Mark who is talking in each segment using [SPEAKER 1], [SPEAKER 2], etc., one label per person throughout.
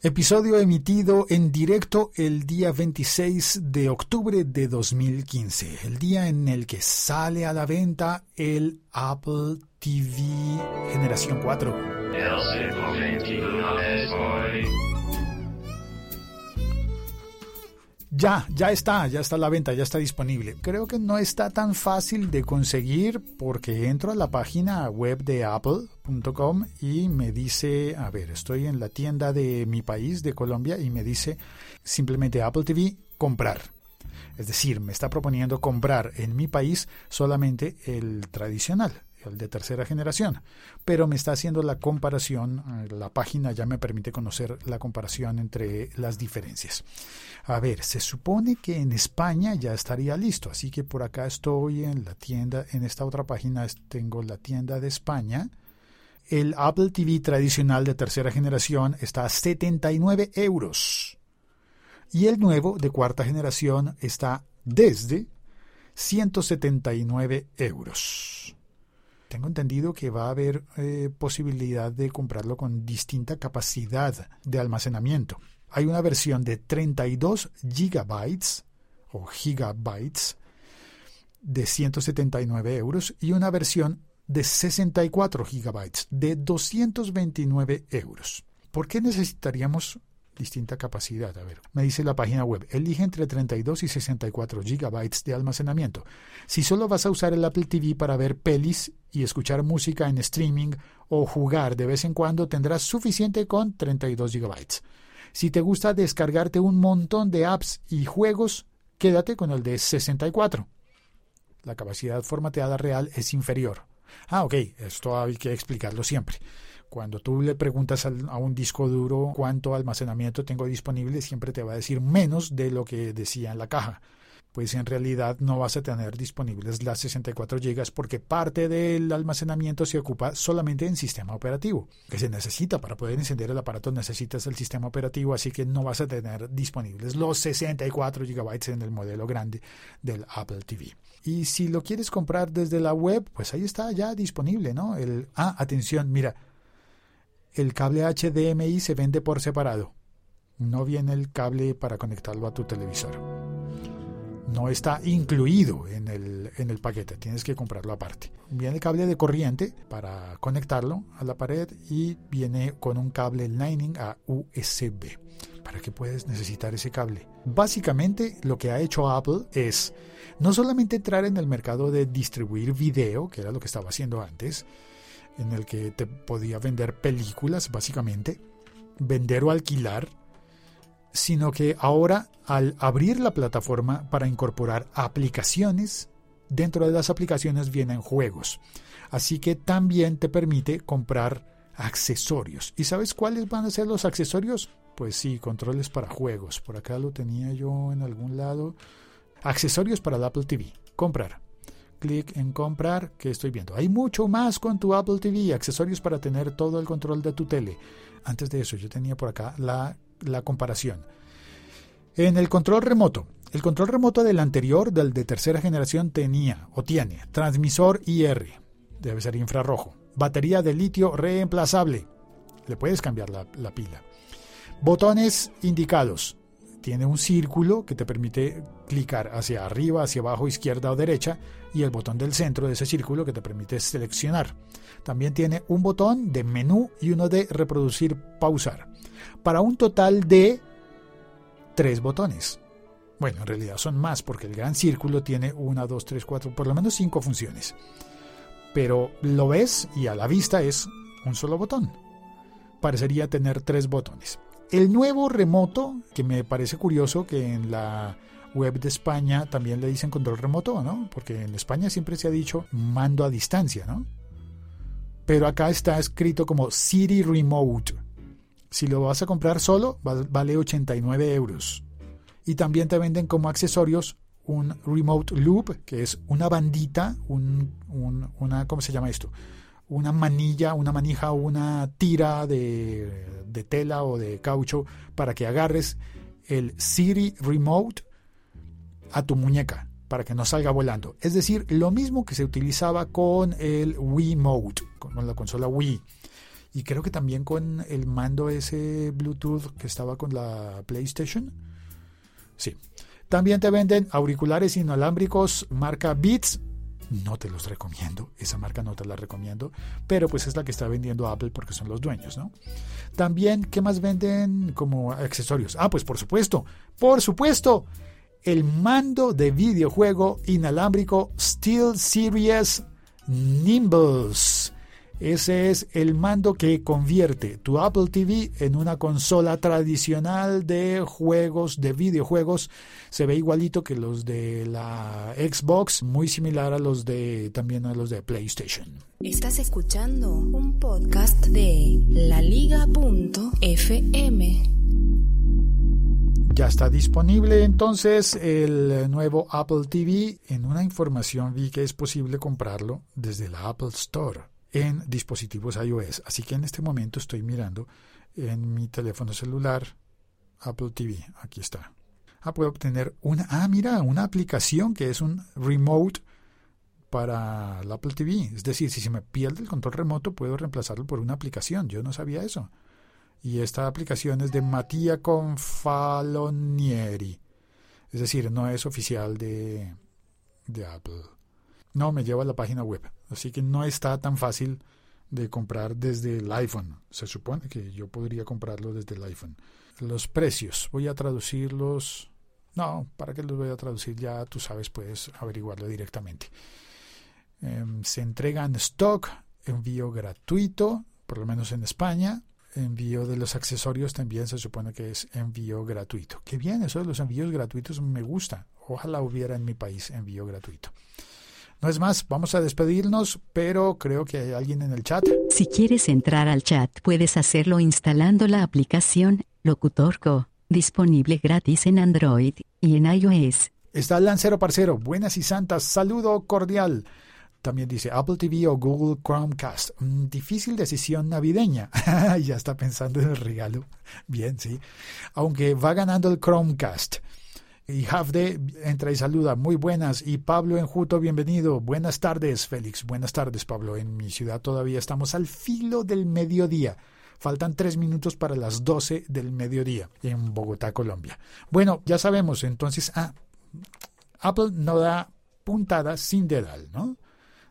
[SPEAKER 1] Episodio emitido en directo el día 26 de octubre de 2015, el día en el que sale a la venta el Apple TV Generación 4. Ya, ya está, ya está la venta, ya está disponible. Creo que no está tan fácil de conseguir porque entro a la página web de apple.com y me dice, a ver, estoy en la tienda de mi país, de Colombia, y me dice simplemente Apple TV, comprar. Es decir, me está proponiendo comprar en mi país solamente el tradicional, el de tercera generación, pero me está haciendo la comparación, eh, la página ya me permite conocer la comparación entre las diferencias. A ver, se supone que en España ya estaría listo, así que por acá estoy en la tienda, en esta otra página tengo la tienda de España. El Apple TV tradicional de tercera generación está a 79 euros. Y el nuevo de cuarta generación está desde 179 euros. Tengo entendido que va a haber eh, posibilidad de comprarlo con distinta capacidad de almacenamiento. Hay una versión de 32 gigabytes o gigabytes de 179 euros y una versión de 64 gigabytes de 229 euros. ¿Por qué necesitaríamos distinta capacidad. A ver, me dice la página web, elige entre 32 y 64 gigabytes de almacenamiento. Si solo vas a usar el Apple TV para ver pelis y escuchar música en streaming o jugar de vez en cuando, tendrás suficiente con 32 gigabytes. Si te gusta descargarte un montón de apps y juegos, quédate con el de 64. La capacidad formateada real es inferior. Ah, ok, esto hay que explicarlo siempre. Cuando tú le preguntas a un disco duro cuánto almacenamiento tengo disponible, siempre te va a decir menos de lo que decía en la caja. Pues en realidad no vas a tener disponibles las 64 GB porque parte del almacenamiento se ocupa solamente en sistema operativo. Que se necesita para poder encender el aparato necesitas el sistema operativo, así que no vas a tener disponibles los 64 GB en el modelo grande del Apple TV. Y si lo quieres comprar desde la web, pues ahí está ya disponible, ¿no? El, ah, atención, mira, el cable HDMI se vende por separado. No viene el cable para conectarlo a tu televisor. No está incluido en el, en el paquete, tienes que comprarlo aparte. Viene el cable de corriente para conectarlo a la pared y viene con un cable Lightning a USB. ¿Para qué puedes necesitar ese cable? Básicamente lo que ha hecho Apple es no solamente entrar en el mercado de distribuir video, que era lo que estaba haciendo antes, en el que te podía vender películas, básicamente, vender o alquilar, sino que ahora al abrir la plataforma para incorporar aplicaciones, dentro de las aplicaciones vienen juegos. Así que también te permite comprar accesorios. ¿Y sabes cuáles van a ser los accesorios? Pues sí, controles para juegos. Por acá lo tenía yo en algún lado. Accesorios para el Apple TV. Comprar clic en comprar que estoy viendo. Hay mucho más con tu Apple TV, accesorios para tener todo el control de tu tele. Antes de eso yo tenía por acá la, la comparación. En el control remoto, el control remoto del anterior, del de tercera generación, tenía o tiene transmisor IR, debe ser infrarrojo, batería de litio reemplazable, le puedes cambiar la, la pila, botones indicados, tiene un círculo que te permite clicar hacia arriba, hacia abajo, izquierda o derecha y el botón del centro de ese círculo que te permite seleccionar. También tiene un botón de menú y uno de reproducir, pausar. Para un total de tres botones. Bueno, en realidad son más porque el gran círculo tiene una, dos, tres, cuatro, por lo menos cinco funciones. Pero lo ves y a la vista es un solo botón. Parecería tener tres botones. El nuevo remoto, que me parece curioso que en la web de España también le dicen control remoto, ¿no? Porque en España siempre se ha dicho mando a distancia, ¿no? Pero acá está escrito como City Remote. Si lo vas a comprar solo, vale 89 euros. Y también te venden como accesorios un Remote Loop, que es una bandita, un, una, ¿cómo se llama esto? Una manilla, una manija una tira de, tela o de caucho para que agarres el Siri Remote a tu muñeca para que no salga volando. Es decir, lo mismo que se utilizaba con el Wii Mode, con la consola Wii, y creo que también con el mando ese Bluetooth que estaba con la PlayStation. Sí. También te venden auriculares inalámbricos marca Beats. No te los recomiendo, esa marca no te la recomiendo, pero pues es la que está vendiendo Apple porque son los dueños, ¿no? También, ¿qué más venden como accesorios? Ah, pues por supuesto, por supuesto, el mando de videojuego inalámbrico Steel Series Nimbles. Ese es el mando que convierte tu Apple TV en una consola tradicional de juegos, de videojuegos. Se ve igualito que los de la Xbox, muy similar a los de también a los de PlayStation.
[SPEAKER 2] Estás escuchando un podcast de laliga.fm.
[SPEAKER 1] Ya está disponible entonces el nuevo Apple TV. En una información vi que es posible comprarlo desde la Apple Store en dispositivos iOS. Así que en este momento estoy mirando en mi teléfono celular Apple TV. Aquí está. Ah, puedo obtener una. Ah, mira, una aplicación que es un remote para Apple TV. Es decir, si se me pierde el control remoto, puedo reemplazarlo por una aplicación. Yo no sabía eso. Y esta aplicación es de Mattia Confalonieri. Es decir, no es oficial de Apple. No, me lleva a la página web. Así que no está tan fácil de comprar desde el iPhone. Se supone que yo podría comprarlo desde el iPhone. Los precios, voy a traducirlos. No, ¿para qué los voy a traducir? Ya tú sabes, puedes averiguarlo directamente. Em, se entrega en stock, envío gratuito, por lo menos en España envío de los accesorios también se supone que es envío gratuito. Qué bien, eso de los envíos gratuitos me gusta. Ojalá hubiera en mi país envío gratuito. No es más, vamos a despedirnos, pero creo que hay alguien en el chat.
[SPEAKER 3] Si quieres entrar al chat, puedes hacerlo instalando la aplicación Locutorco, disponible gratis en Android y en iOS.
[SPEAKER 1] Está Lancero Parcero, buenas y santas, saludo cordial. También dice Apple TV o Google Chromecast. Mm, difícil decisión navideña. ya está pensando en el regalo. Bien, sí. Aunque va ganando el Chromecast. Y Hafde entra y saluda. Muy buenas. Y Pablo Enjuto, bienvenido. Buenas tardes, Félix. Buenas tardes, Pablo. En mi ciudad todavía estamos al filo del mediodía. Faltan tres minutos para las doce del mediodía en Bogotá, Colombia. Bueno, ya sabemos, entonces, ah, Apple no da puntada sin dedal, ¿no?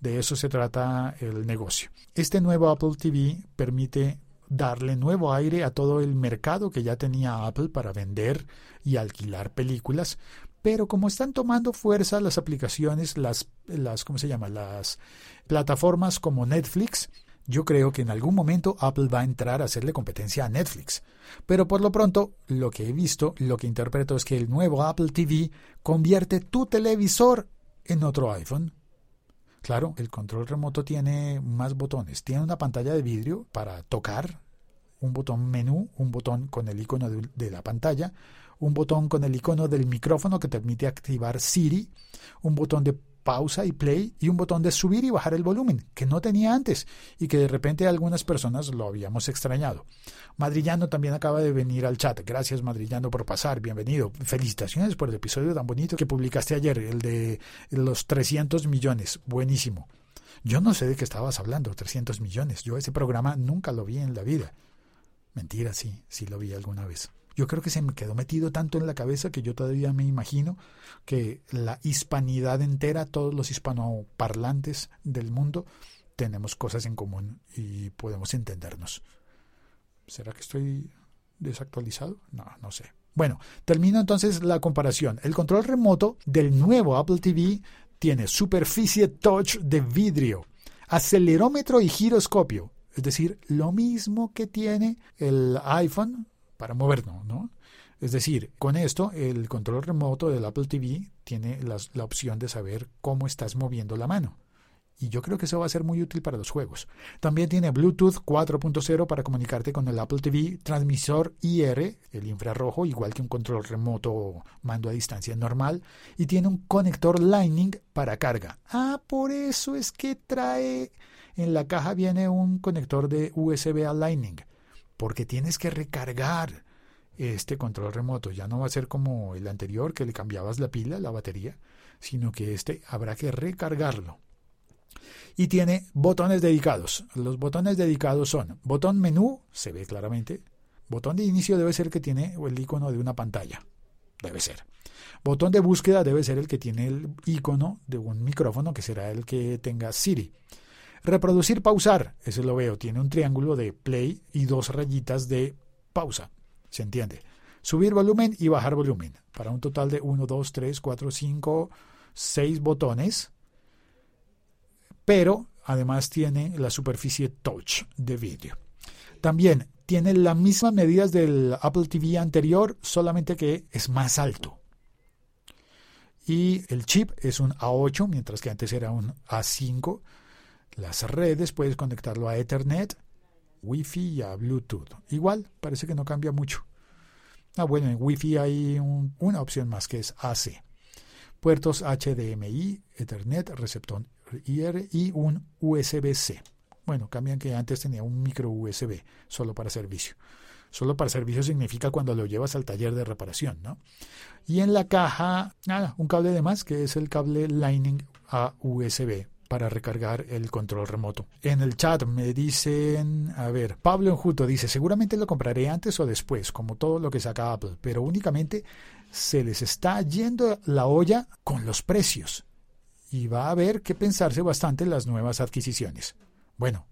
[SPEAKER 1] De eso se trata el negocio. Este nuevo Apple TV permite darle nuevo aire a todo el mercado que ya tenía Apple para vender y alquilar películas, pero como están tomando fuerza las aplicaciones, las, las ¿cómo se llama? Las plataformas como Netflix, yo creo que en algún momento Apple va a entrar a hacerle competencia a Netflix. Pero por lo pronto, lo que he visto, lo que interpreto es que el nuevo Apple TV convierte tu televisor en otro iPhone Claro, el control remoto tiene más botones. Tiene una pantalla de vidrio para tocar, un botón menú, un botón con el icono de, la pantalla, un botón con el icono del micrófono que te permite activar Siri, un botón de pausa y play y un botón de subir y bajar el volumen, que no tenía antes y que de repente algunas personas lo habíamos extrañado. Madrillano también acaba de venir al chat. Gracias Madrillano por pasar, bienvenido. Felicitaciones por el episodio tan bonito que publicaste ayer, el de los 300 millones. Buenísimo. Yo no sé de qué estabas hablando, 300 millones. Yo ese programa nunca lo vi en la vida. Mentira, sí, sí lo vi alguna vez. Yo creo que se me quedó metido tanto en la cabeza que yo todavía me imagino que la hispanidad entera, todos los hispanoparlantes del mundo, tenemos cosas en común y podemos entendernos. ¿Será que estoy desactualizado? No, no sé. Bueno, termino entonces la comparación. El control remoto del nuevo Apple TV tiene superficie touch de vidrio, acelerómetro y giroscopio, es decir, lo mismo que tiene el iPhone para movernos, ¿no? Es decir, con esto el control remoto del Apple TV tiene la opción de saber cómo estás moviendo la mano. Y yo creo que eso va a ser muy útil para los juegos. También tiene Bluetooth 4.0 para comunicarte con el Apple TV, transmisor IR, el infrarrojo, igual que un control remoto mando a distancia normal, y tiene un conector Lightning para carga. Ah, por eso es que trae en la caja viene un conector de USB a Lightning porque tienes que recargar este control remoto. Ya no va a ser como el anterior que le cambiabas la pila, la batería, sino que este habrá que recargarlo. y tiene botones dedicados. Los botones dedicados son botón menú, se ve claramente. Botón de inicio debe ser que tiene el icono de una pantalla. Debe ser. Botón de búsqueda debe ser el que tiene el icono de un micrófono, que será el que tenga Siri. Reproducir, pausar, ese lo veo, tiene un triángulo de play y dos rayitas de pausa. ¿Se entiende? Subir volumen y bajar volumen, para un total de 1, 2, 3, 4, 5, 6 botones pero además tiene la superficie touch de vídeo. También tiene las mismas medidas del Apple TV anterior, solamente que es más alto. Y el chip es un A8, mientras que antes era un A5. Las redes puedes conectarlo a Ethernet, Wi-Fi y a Bluetooth. Igual, parece que no cambia mucho. Ah, bueno, en Wi-Fi hay una opción más que es AC. Puertos HDMI, Ethernet, receptor IR y un USB-C. Bueno, cambian que antes tenía un micro USB solo para servicio. Solo para servicio significa cuando lo llevas al taller de reparación, ¿no? Y en la caja, nada, un cable de más que es el cable Lightning a USB para recargar el control remoto. En el chat me dicen, a ver, Pablo Enjuto dice, seguramente lo compraré antes o después, como todo lo que saca Apple, pero únicamente se les está yendo la olla con los precios y va a haber que pensarse bastante en las nuevas adquisiciones. Bueno,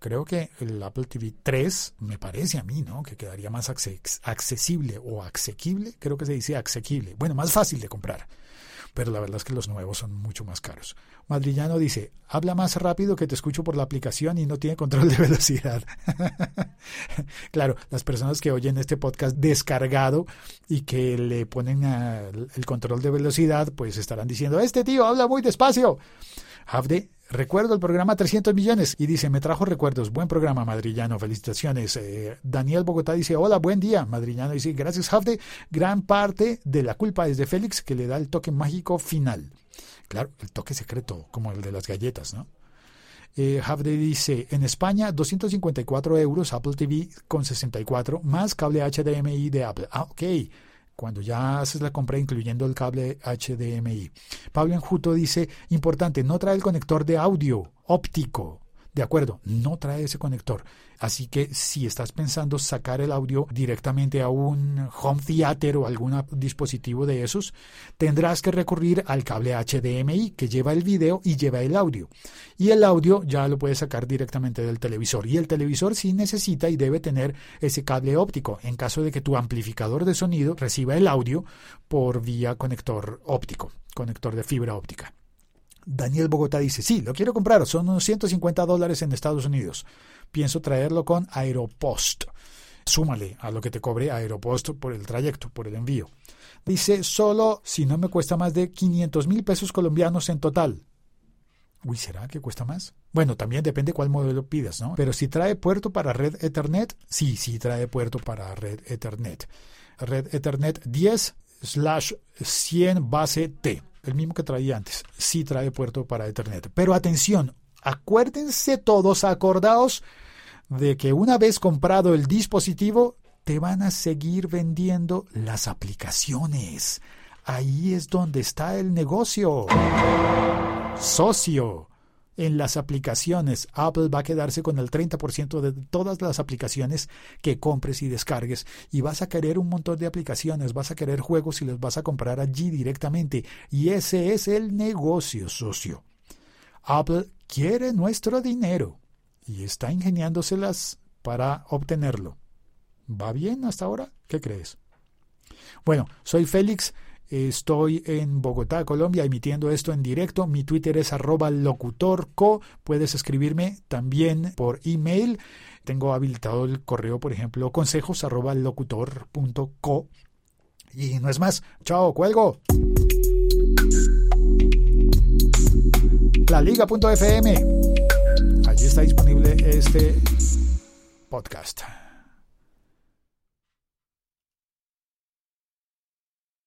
[SPEAKER 1] creo que el Apple TV 3 me parece a mí, ¿no? Que quedaría más accesible o asequible, creo que se dice asequible, bueno, más fácil de comprar pero la verdad es que los nuevos son mucho más caros. Madrillano dice, habla más rápido que te escucho por la aplicación y no tiene control de velocidad. claro, las personas que oyen este podcast descargado y que le ponen el control de velocidad, pues estarán diciendo, este tío habla muy despacio. Havde Recuerdo el programa 300 millones y dice, me trajo recuerdos. Buen programa, madrillano. Felicitaciones. Eh, Daniel Bogotá dice, hola, buen día. Madrillano dice, gracias, Hafde. Gran parte de la culpa es de Félix que le da el toque mágico final. Claro, el toque secreto, como el de las galletas, ¿no? Eh, dice, en España 254 euros Apple TV con 64 más cable HDMI de Apple. Ah, ok cuando ya haces la compra incluyendo el cable HDMI. Pablo Enjuto dice, importante, no trae el conector de audio óptico. De acuerdo, no trae ese conector. Así que si estás pensando sacar el audio directamente a un home theater o algún dispositivo de esos, tendrás que recurrir al cable HDMI que lleva el video y lleva el audio. Y el audio ya lo puedes sacar directamente del televisor. Y el televisor sí necesita y debe tener ese cable óptico en caso de que tu amplificador de sonido reciba el audio por vía conector óptico, conector de fibra óptica. Daniel Bogotá dice, sí, lo quiero comprar, son unos 150 dólares en Estados Unidos. Pienso traerlo con Aeropost. Súmale a lo que te cobre Aeropost por el trayecto, por el envío. Dice, solo si no me cuesta más de 500 mil pesos colombianos en total. Uy, ¿será que cuesta más? Bueno, también depende cuál modelo pidas, ¿no? Pero si trae puerto para red Ethernet, sí, sí trae puerto para red Ethernet. Red Ethernet 10 slash 100 base T el mismo que traía antes. Sí trae puerto para Ethernet. Pero atención, acuérdense todos, acordaos de que una vez comprado el dispositivo, te van a seguir vendiendo las aplicaciones. Ahí es donde está el negocio. Socio en las aplicaciones. Apple va a quedarse con el 30% de todas las aplicaciones que compres y descargues y vas a querer un montón de aplicaciones, vas a querer juegos y los vas a comprar allí directamente. Y ese es el negocio, socio. Apple quiere nuestro dinero y está ingeniándoselas para obtenerlo. ¿Va bien hasta ahora? ¿Qué crees? Bueno, soy Félix. Estoy en Bogotá, Colombia, emitiendo esto en directo. Mi Twitter es arroba locutorco. Puedes escribirme también por email. Tengo habilitado el correo, por ejemplo, consejos arroba locutor.co. Y no es más. Chao, cuelgo. La Liga.fm. Allí está disponible este podcast.